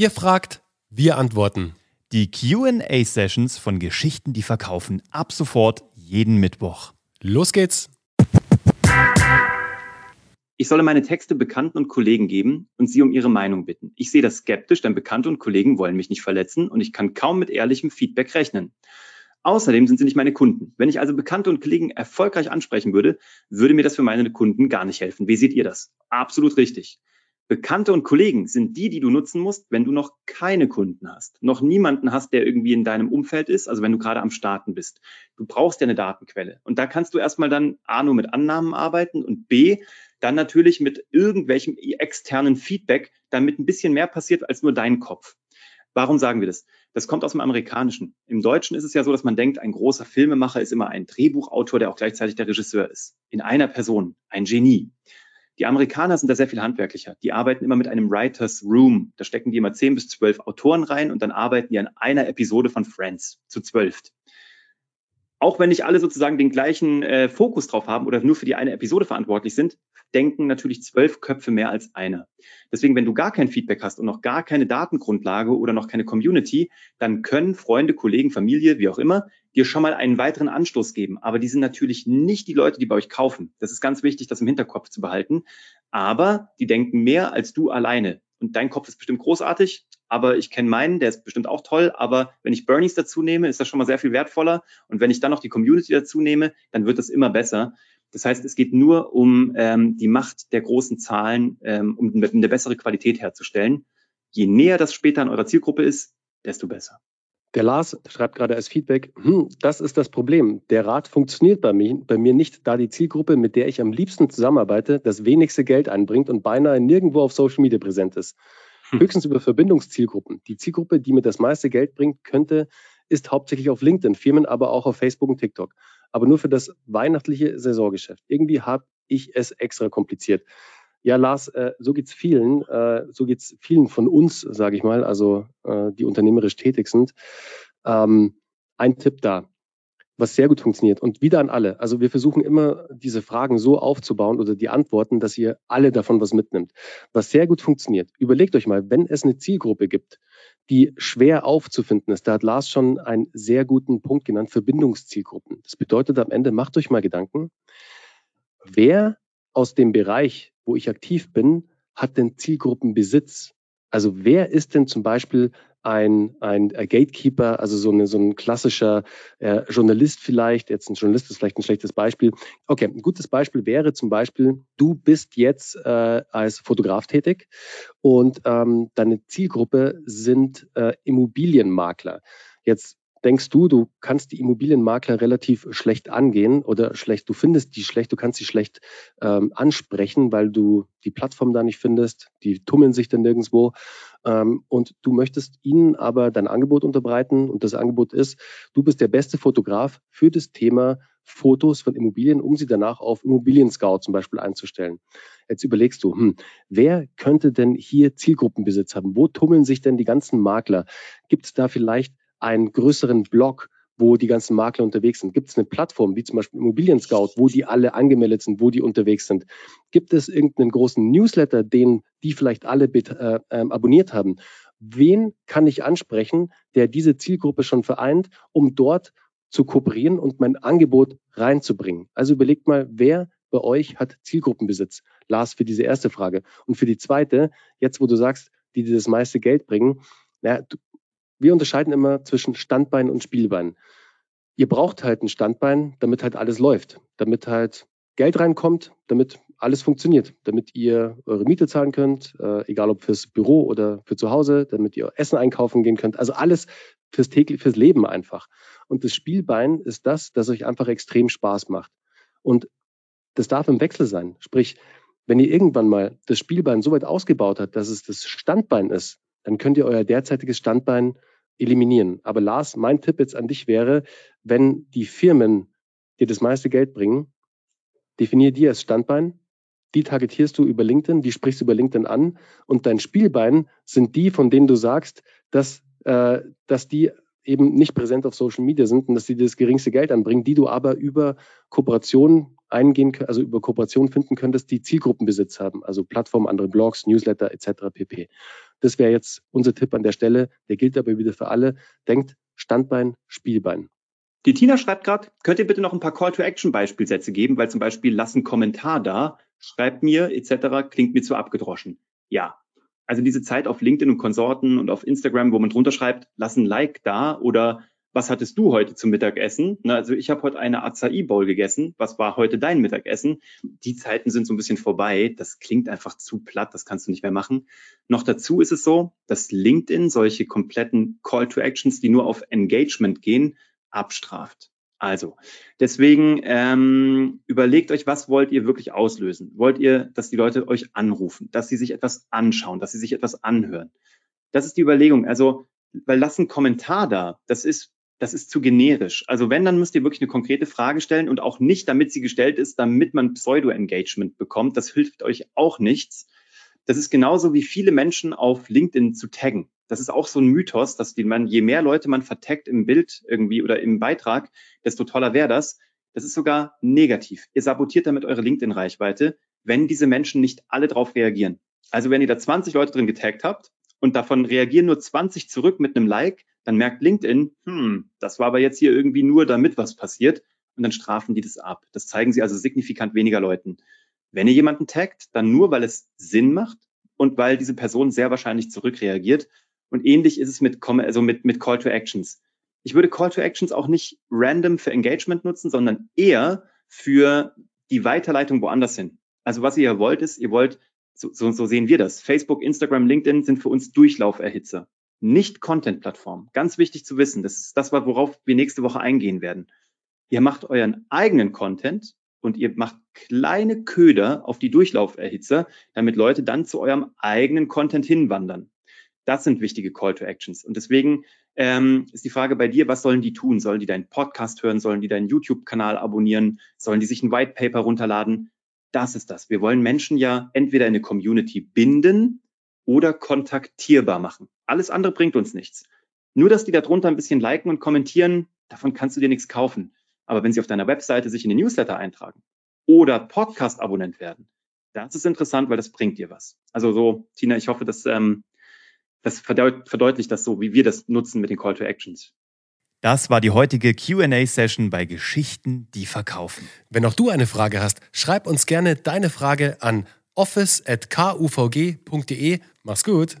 Ihr fragt, wir antworten. Die QA-Sessions von Geschichten, die verkaufen, ab sofort jeden Mittwoch. Los geht's! Ich solle meine Texte Bekannten und Kollegen geben und sie um ihre Meinung bitten. Ich sehe das skeptisch, denn Bekannte und Kollegen wollen mich nicht verletzen und ich kann kaum mit ehrlichem Feedback rechnen. Außerdem sind sie nicht meine Kunden. Wenn ich also Bekannte und Kollegen erfolgreich ansprechen würde, würde mir das für meine Kunden gar nicht helfen. Wie seht ihr das? Absolut richtig. Bekannte und Kollegen sind die, die du nutzen musst, wenn du noch keine Kunden hast, noch niemanden hast, der irgendwie in deinem Umfeld ist, also wenn du gerade am Starten bist. Du brauchst ja eine Datenquelle. Und da kannst du erstmal dann A nur mit Annahmen arbeiten und B dann natürlich mit irgendwelchem externen Feedback, damit ein bisschen mehr passiert als nur dein Kopf. Warum sagen wir das? Das kommt aus dem Amerikanischen. Im Deutschen ist es ja so, dass man denkt, ein großer Filmemacher ist immer ein Drehbuchautor, der auch gleichzeitig der Regisseur ist. In einer Person, ein Genie. Die Amerikaner sind da sehr viel handwerklicher. Die arbeiten immer mit einem Writers Room. Da stecken die immer zehn bis zwölf Autoren rein und dann arbeiten die an einer Episode von Friends zu zwölf. Auch wenn nicht alle sozusagen den gleichen äh, Fokus drauf haben oder nur für die eine Episode verantwortlich sind, denken natürlich zwölf Köpfe mehr als einer. Deswegen, wenn du gar kein Feedback hast und noch gar keine Datengrundlage oder noch keine Community, dann können Freunde, Kollegen, Familie, wie auch immer, dir schon mal einen weiteren Anstoß geben. Aber die sind natürlich nicht die Leute, die bei euch kaufen. Das ist ganz wichtig, das im Hinterkopf zu behalten. Aber die denken mehr als du alleine. Und dein Kopf ist bestimmt großartig, aber ich kenne meinen, der ist bestimmt auch toll. Aber wenn ich Bernies dazu nehme, ist das schon mal sehr viel wertvoller. Und wenn ich dann noch die Community dazu nehme, dann wird das immer besser. Das heißt, es geht nur um ähm, die Macht der großen Zahlen, ähm, um eine bessere Qualität herzustellen. Je näher das später an eurer Zielgruppe ist, desto besser. Der Lars schreibt gerade als Feedback, hm, das ist das Problem. Der Rat funktioniert bei mir, bei mir nicht, da die Zielgruppe, mit der ich am liebsten zusammenarbeite, das wenigste Geld einbringt und beinahe nirgendwo auf Social Media präsent ist. Höchstens über Verbindungszielgruppen. Die Zielgruppe, die mir das meiste Geld bringt, könnte, ist hauptsächlich auf LinkedIn, Firmen aber auch auf Facebook und TikTok aber nur für das weihnachtliche Saisongeschäft. Irgendwie habe ich es extra kompliziert. Ja, Lars, äh, so geht's vielen, äh, so geht's vielen von uns, sage ich mal, also äh, die unternehmerisch tätig sind. Ähm, ein Tipp da, was sehr gut funktioniert und wieder an alle. Also wir versuchen immer diese Fragen so aufzubauen oder die Antworten, dass ihr alle davon was mitnimmt. Was sehr gut funktioniert. Überlegt euch mal, wenn es eine Zielgruppe gibt, die schwer aufzufinden ist. Da hat Lars schon einen sehr guten Punkt genannt, Verbindungszielgruppen. Das bedeutet am Ende, macht euch mal Gedanken, wer aus dem Bereich, wo ich aktiv bin, hat denn Zielgruppenbesitz? Also wer ist denn zum Beispiel ein, ein Gatekeeper, also so, eine, so ein klassischer äh, Journalist vielleicht, jetzt ein Journalist ist vielleicht ein schlechtes Beispiel. Okay, ein gutes Beispiel wäre zum Beispiel, du bist jetzt äh, als Fotograf tätig und ähm, deine Zielgruppe sind äh, Immobilienmakler. Jetzt denkst du, du kannst die Immobilienmakler relativ schlecht angehen oder schlecht, du findest die schlecht, du kannst sie schlecht ähm, ansprechen, weil du die Plattform da nicht findest, die tummeln sich dann nirgendwo und du möchtest ihnen aber dein Angebot unterbreiten und das Angebot ist, du bist der beste Fotograf für das Thema Fotos von Immobilien, um sie danach auf Immobilien Scout zum Beispiel einzustellen. Jetzt überlegst du, hm, wer könnte denn hier Zielgruppenbesitz haben? Wo tummeln sich denn die ganzen Makler? Gibt es da vielleicht einen größeren Blog, wo die ganzen Makler unterwegs sind? Gibt es eine Plattform wie zum Beispiel Immobilien Scout, wo die alle angemeldet sind, wo die unterwegs sind? Gibt es irgendeinen großen Newsletter, den die vielleicht alle äh, äh, abonniert haben? Wen kann ich ansprechen, der diese Zielgruppe schon vereint, um dort zu kooperieren und mein Angebot reinzubringen? Also überlegt mal, wer bei euch hat Zielgruppenbesitz? Lars, für diese erste Frage. Und für die zweite, jetzt wo du sagst, die dir das meiste Geld bringen, na, du, wir unterscheiden immer zwischen Standbein und Spielbein. Ihr braucht halt ein Standbein, damit halt alles läuft, damit halt Geld reinkommt, damit alles funktioniert, damit ihr eure Miete zahlen könnt, äh, egal ob fürs Büro oder für zu Hause, damit ihr Essen einkaufen gehen könnt. Also alles fürs täglich, fürs Leben einfach. Und das Spielbein ist das, das euch einfach extrem Spaß macht. Und das darf im Wechsel sein. Sprich, wenn ihr irgendwann mal das Spielbein so weit ausgebaut habt, dass es das Standbein ist, dann könnt ihr euer derzeitiges Standbein eliminieren. Aber Lars, mein Tipp jetzt an dich wäre, wenn die Firmen dir das meiste Geld bringen, definier die als Standbein, die targetierst du über LinkedIn, die sprichst du über LinkedIn an und dein Spielbein sind die, von denen du sagst, dass, äh, dass die eben nicht präsent auf Social Media sind und dass sie das geringste Geld anbringen, die du aber über Kooperationen eingehen, also über Kooperationen finden könntest, die Zielgruppenbesitz haben, also Plattformen, andere Blogs, Newsletter etc. pp. Das wäre jetzt unser Tipp an der Stelle. Der gilt aber wieder für alle. Denkt Standbein, Spielbein. Die Tina schreibt gerade, könnt ihr bitte noch ein paar Call-to-Action-Beispielsätze geben, weil zum Beispiel lass einen Kommentar da, schreibt mir etc. klingt mir zu abgedroschen. Ja, also diese Zeit auf LinkedIn und Konsorten und auf Instagram, wo man drunter schreibt, lass ein Like da oder was hattest du heute zum Mittagessen? Na, also ich habe heute eine Acai Bowl gegessen. Was war heute dein Mittagessen? Die Zeiten sind so ein bisschen vorbei. Das klingt einfach zu platt. Das kannst du nicht mehr machen. Noch dazu ist es so, dass LinkedIn solche kompletten Call to Actions, die nur auf Engagement gehen, abstraft. Also, deswegen ähm, überlegt euch, was wollt ihr wirklich auslösen? Wollt ihr, dass die Leute euch anrufen, dass sie sich etwas anschauen, dass sie sich etwas anhören? Das ist die Überlegung. Also, weil lass einen Kommentar da. Das ist, das ist zu generisch. Also wenn, dann müsst ihr wirklich eine konkrete Frage stellen und auch nicht, damit sie gestellt ist, damit man Pseudo-Engagement bekommt. Das hilft euch auch nichts. Das ist genauso wie viele Menschen auf LinkedIn zu taggen. Das ist auch so ein Mythos, dass die man, je mehr Leute man verteckt im Bild irgendwie oder im Beitrag, desto toller wäre das. Das ist sogar negativ. Ihr sabotiert damit eure LinkedIn-Reichweite, wenn diese Menschen nicht alle drauf reagieren. Also wenn ihr da 20 Leute drin getaggt habt und davon reagieren nur 20 zurück mit einem Like, dann merkt LinkedIn, hm, das war aber jetzt hier irgendwie nur damit was passiert und dann strafen die das ab. Das zeigen sie also signifikant weniger Leuten. Wenn ihr jemanden taggt, dann nur, weil es Sinn macht und weil diese Person sehr wahrscheinlich zurückreagiert und ähnlich ist es mit, also mit, mit Call to Actions. Ich würde Call to Actions auch nicht random für Engagement nutzen, sondern eher für die Weiterleitung woanders hin. Also was ihr ja wollt, ist, ihr wollt, so, so, so sehen wir das. Facebook, Instagram, LinkedIn sind für uns Durchlauferhitzer, nicht Content-Plattformen. Ganz wichtig zu wissen. Das ist das, worauf wir nächste Woche eingehen werden. Ihr macht euren eigenen Content und ihr macht kleine Köder auf die Durchlauferhitzer, damit Leute dann zu eurem eigenen Content hinwandern. Das sind wichtige Call to Actions. Und deswegen ähm, ist die Frage bei dir, was sollen die tun? Sollen die deinen Podcast hören? Sollen die deinen YouTube-Kanal abonnieren? Sollen die sich ein White Paper runterladen? Das ist das. Wir wollen Menschen ja entweder in eine Community binden oder kontaktierbar machen. Alles andere bringt uns nichts. Nur, dass die da drunter ein bisschen liken und kommentieren, davon kannst du dir nichts kaufen. Aber wenn sie auf deiner Webseite sich in den Newsletter eintragen oder Podcast-Abonnent werden, das ist interessant, weil das bringt dir was. Also so, Tina, ich hoffe, dass ähm, das verdeutlicht das so, wie wir das nutzen mit den Call to Actions. Das war die heutige QA-Session bei Geschichten, die verkaufen. Wenn auch du eine Frage hast, schreib uns gerne deine Frage an office.kuvg.de. Mach's gut.